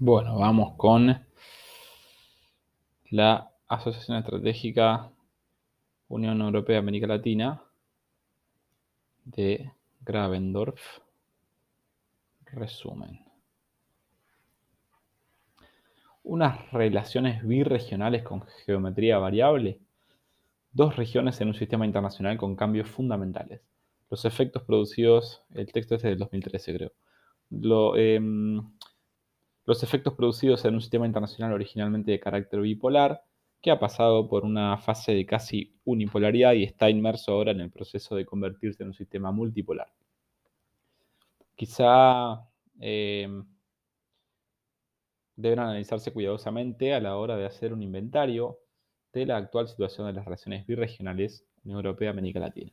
Bueno, vamos con la Asociación Estratégica Unión Europea-América Latina de Gravendorf. Resumen. Unas relaciones birregionales con geometría variable. Dos regiones en un sistema internacional con cambios fundamentales. Los efectos producidos, el texto es del 2013 creo. Lo, em, los efectos producidos en un sistema internacional originalmente de carácter bipolar, que ha pasado por una fase de casi unipolaridad y está inmerso ahora en el proceso de convertirse en un sistema multipolar. Quizá eh, deben analizarse cuidadosamente a la hora de hacer un inventario de la actual situación de las relaciones birregionales Unión Europea-América Latina.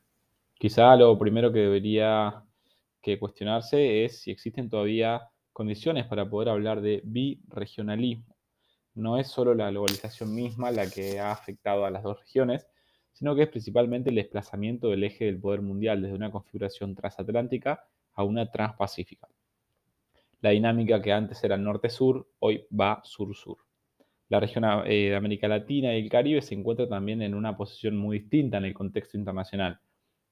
Quizá lo primero que debería que cuestionarse es si existen todavía condiciones para poder hablar de birregionalismo. No es solo la globalización misma la que ha afectado a las dos regiones, sino que es principalmente el desplazamiento del eje del poder mundial desde una configuración transatlántica a una transpacífica. La dinámica que antes era norte-sur, hoy va sur-sur. La región eh, de América Latina y el Caribe se encuentra también en una posición muy distinta en el contexto internacional,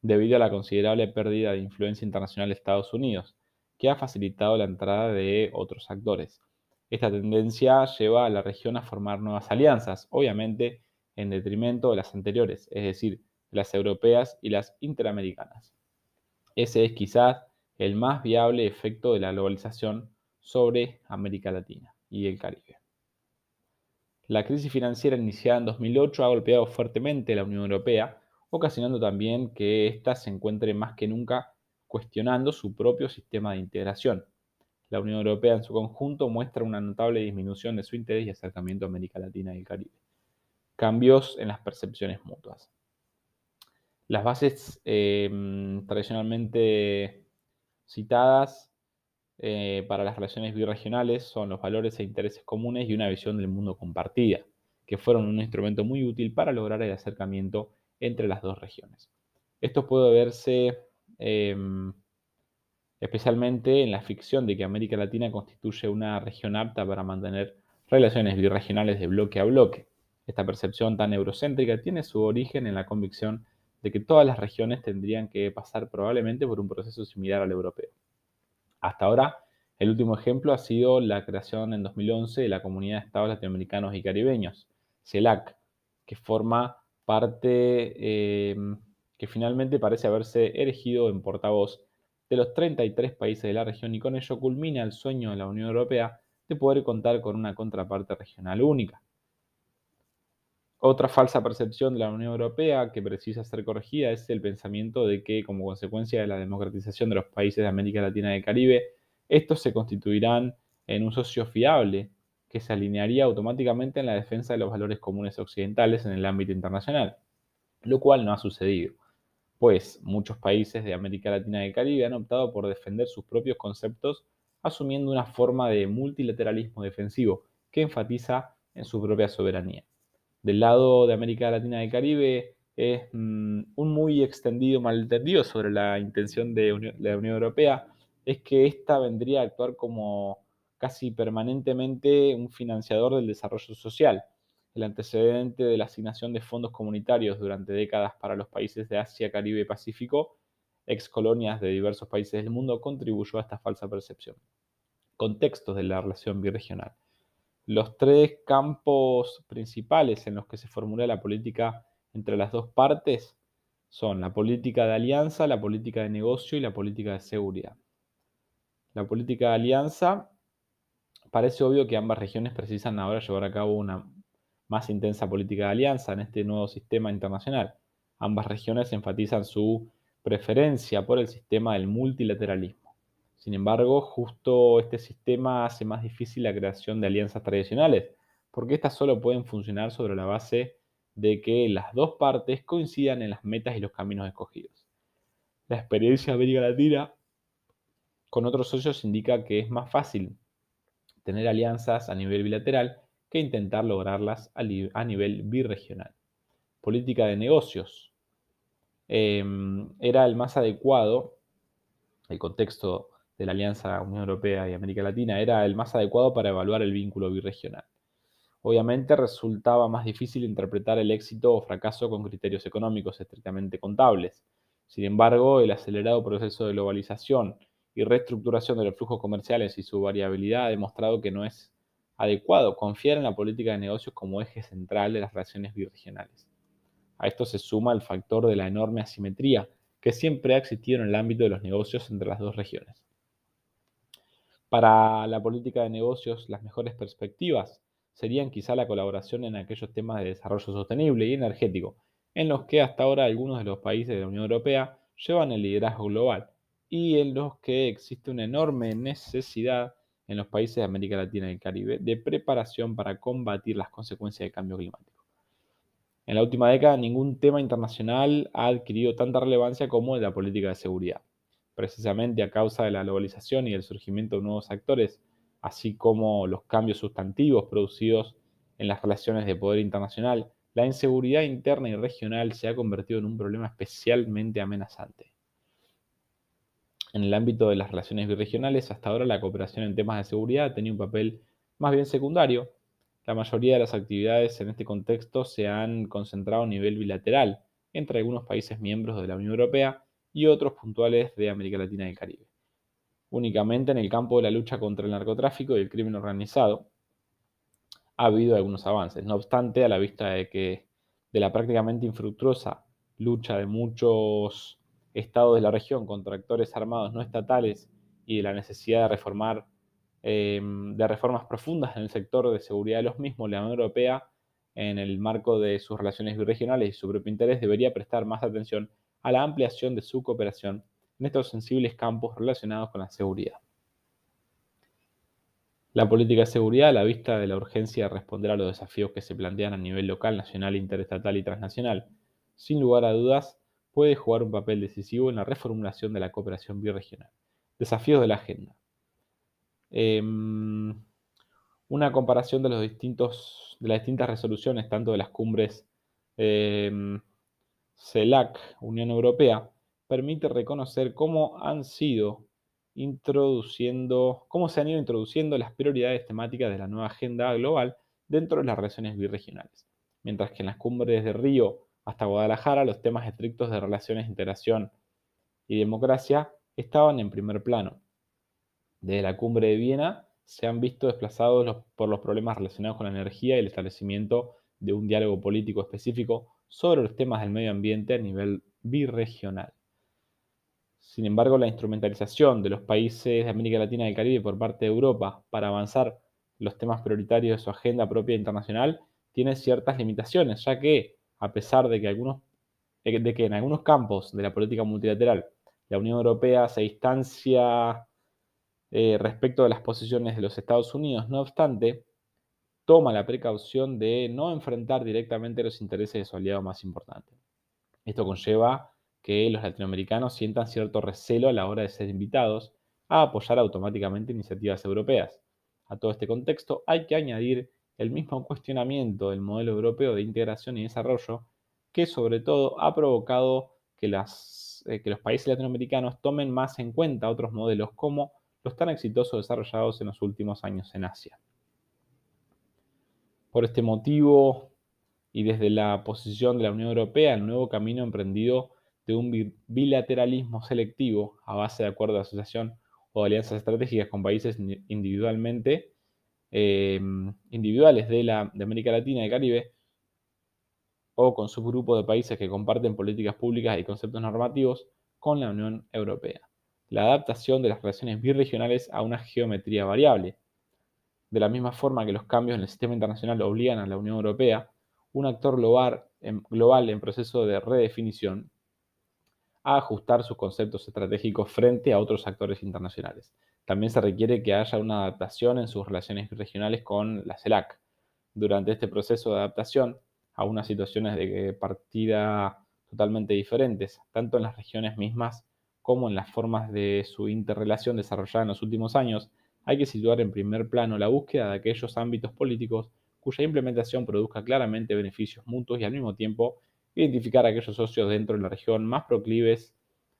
debido a la considerable pérdida de influencia internacional de Estados Unidos, que ha facilitado la entrada de otros actores. Esta tendencia lleva a la región a formar nuevas alianzas, obviamente en detrimento de las anteriores, es decir, las europeas y las interamericanas. Ese es quizás el más viable efecto de la globalización sobre América Latina y el Caribe. La crisis financiera iniciada en 2008 ha golpeado fuertemente a la Unión Europea, ocasionando también que ésta se encuentre más que nunca cuestionando su propio sistema de integración. La Unión Europea en su conjunto muestra una notable disminución de su interés y acercamiento a América Latina y el Caribe. Cambios en las percepciones mutuas. Las bases em, tradicionalmente citadas eh, para las relaciones birregionales son los valores e intereses comunes y una visión del mundo compartida, que fueron un instrumento muy útil para lograr el acercamiento entre las dos regiones. Esto puede verse Em, especialmente en la ficción de que América Latina constituye una región apta para mantener relaciones birregionales de bloque a bloque. Esta percepción tan eurocéntrica tiene su origen en la convicción de que todas las regiones tendrían que pasar probablemente por un proceso similar al europeo. Hasta ahora, el último ejemplo ha sido la creación en 2011 de la Comunidad de Estados Latinoamericanos y Caribeños, CELAC, que forma parte em, que finalmente parece haberse erigido en portavoz de los 33 países de la región y con ello culmina el sueño de la Unión Europea de poder contar con una contraparte regional única. Otra falsa percepción de la Unión Europea que precisa ser corregida es el pensamiento de que, como consecuencia de la democratización de los países de América Latina y el Caribe, estos se constituirán en un socio fiable que se alinearía automáticamente en la defensa de los valores comunes occidentales en el ámbito internacional, lo cual no ha sucedido pues muchos países de América Latina y el Caribe han optado por defender sus propios conceptos asumiendo una forma de multilateralismo defensivo que enfatiza en su propia soberanía. Del lado de América Latina y el Caribe es mm, un muy extendido malentendido sobre la intención de la Unión Europea, es que ésta vendría a actuar como casi permanentemente un financiador del desarrollo social, el antecedente de la asignación de fondos comunitarios durante décadas para los países de Asia, Caribe y Pacífico, ex colonias de diversos países del mundo, contribuyó a esta falsa percepción. Contextos de la relación birregional. Los tres campos principales en los que se formula la política entre las dos partes son la política de alianza, la política de negocio y la política de seguridad. La política de alianza parece obvio que ambas regiones precisan ahora llevar a cabo una más intensa política de alianza en este nuevo sistema internacional. Ambas regiones enfatizan su preferencia por el sistema del multilateralismo. Sin embargo, justo este sistema hace más difícil la creación de alianzas tradicionales, porque éstas solo pueden funcionar sobre la base de que las dos partes coincidan en las metas y los caminos escogidos. La experiencia de América Latina con otros socios indica que es más fácil tener alianzas a nivel bilateral que intentar lograrlas a, nivel birregional. Política de negocios. Em, era el más adecuado, el contexto de la Alianza Unión Europea y América Latina era el más adecuado para evaluar el vínculo birregional. Obviamente resultaba más difícil interpretar el éxito o fracaso con criterios económicos estrictamente contables. Sin embargo, el acelerado proceso de globalización y reestructuración de los flujos comerciales y su variabilidad ha demostrado que no es adecuado confiar en la política de negocios como eje central de las relaciones birregionales. A esto se suma el factor de la enorme asimetría que siempre ha existido en el ámbito de los negocios entre las dos regiones. Para la política de negocios, las mejores perspectivas serían quizá la colaboración en aquellos temas de desarrollo sostenible y energético, en los que hasta ahora algunos de los países de la Unión Europea llevan el liderazgo global y en los que existe una enorme necesidad en los países de América Latina y el Caribe de preparación para combatir las consecuencias del cambio climático. En la última década ningún tema internacional ha adquirido tanta relevancia como la política de seguridad precisamente a causa de la globalización y el surgimiento de nuevos actores, así como los cambios sustantivos producidos en las relaciones de poder internacional, la inseguridad interna y regional se ha convertido en un problema especialmente amenazante. En el ámbito de las relaciones birregionales, hasta ahora la cooperación en temas de seguridad tenido un papel más bien secundario. La mayoría de las actividades en este contexto se han concentrado a nivel bilateral entre algunos países miembros de la Unión Europea y otros puntuales de América Latina y el Caribe. Únicamente en el campo de la lucha contra el narcotráfico y el crimen organizado ha habido algunos avances. No obstante, a la vista de que de la prácticamente infructuosa lucha de muchos estados de la región contra actores armados no estatales y de la necesidad de reformar em, de reformas profundas en el sector de seguridad de los mismos, la Unión Europea, en el marco de sus relaciones biregionales y su propio interés, debería prestar más atención a la ampliación de su cooperación en estos sensibles campos relacionados con la seguridad. La política de seguridad, a la vista de la urgencia de responder a los desafíos que se plantean a nivel local, nacional, interestatal y transnacional, sin lugar a dudas, puede jugar un papel decisivo en la reformulación de la cooperación birregional. Desafíos de la agenda. Em, una comparación de, los distintos, de las distintas resoluciones, tanto de las cumbres em, CELAC, Unión Europea, permite reconocer cómo han sido introduciendo, cómo se han ido introduciendo las prioridades temáticas de la nueva agenda global dentro de las relaciones birregionales. Mientras que en las cumbres de Río hasta Guadalajara los temas estrictos de relaciones, integración y democracia estaban en primer plano. Desde la cumbre de Viena se han visto desplazados por los problemas relacionados con la energía y el establecimiento de un diálogo político específico sobre los temas del medio ambiente a nivel birregional. Sin embargo, la instrumentalización de los países de América Latina y el Caribe por parte de Europa para avanzar los temas prioritarios de su agenda propia internacional tiene ciertas limitaciones, ya que, a pesar de que, algunos, de que en algunos campos de la política multilateral la Unión Europea se distancia eh, respecto de las posiciones de los Estados Unidos, no obstante, toma la precaución de no enfrentar directamente los intereses de su aliado más importante. Esto conlleva que los latinoamericanos sientan cierto recelo a la hora de ser invitados a apoyar automáticamente iniciativas europeas. A todo este contexto hay que añadir el mismo cuestionamiento del modelo europeo de integración y desarrollo que sobre todo ha provocado que, eh, que los países latinoamericanos tomen más en cuenta otros modelos como los tan exitosos desarrollados en los últimos años en Asia. Por este motivo, y desde la posición de la Unión Europea, el nuevo camino emprendido de un bilateralismo selectivo a base de acuerdos de asociación o alianzas estratégicas con países individualmente, em, individuales de, la, América Latina y Caribe, o con subgrupos de países que comparten políticas públicas y conceptos normativos con la Unión Europea. La adaptación de las relaciones birregionales a una geometría variable, de la misma forma que los cambios en el sistema internacional obligan a la Unión Europea, un actor global en, proceso de redefinición, a ajustar sus conceptos estratégicos frente a otros actores internacionales. También se requiere que haya una adaptación en sus relaciones regionales con la CELAC. Durante este proceso de adaptación a unas situaciones de partida totalmente diferentes, tanto en las regiones mismas como en las formas de su interrelación desarrollada en los últimos años, hay que situar en primer plano la búsqueda de aquellos ámbitos políticos cuya implementación produzca claramente beneficios mutuos y al mismo tiempo identificar aquellos socios dentro de la región más proclives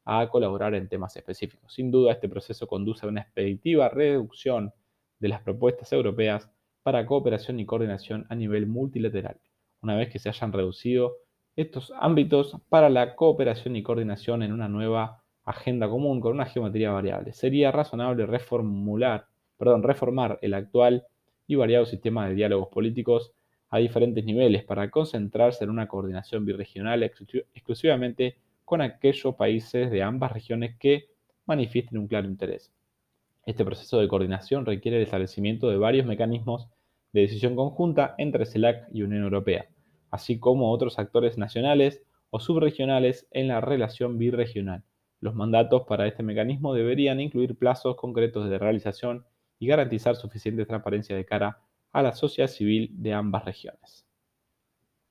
a colaborar en temas específicos. Sin duda, este proceso conduce a una expeditiva reducción de las propuestas europeas para cooperación y coordinación a nivel multilateral, una vez que se hayan reducido estos ámbitos para la cooperación y coordinación en una nueva agenda común con una geometría variable. Sería razonable reformular, perdón, reformar el actual y variado sistema de diálogos políticos a diferentes niveles para concentrarse en una coordinación birregional exclusivamente con aquellos países de ambas regiones que manifiesten un claro interés. Este proceso de coordinación requiere el establecimiento de varios mecanismos de decisión conjunta entre CELAC y Unión Europea, así como otros actores nacionales o subregionales en la relación birregional. Los mandatos para este mecanismo deberían incluir plazos concretos de realización y garantizar suficiente transparencia de cara a la sociedad civil de ambas regiones.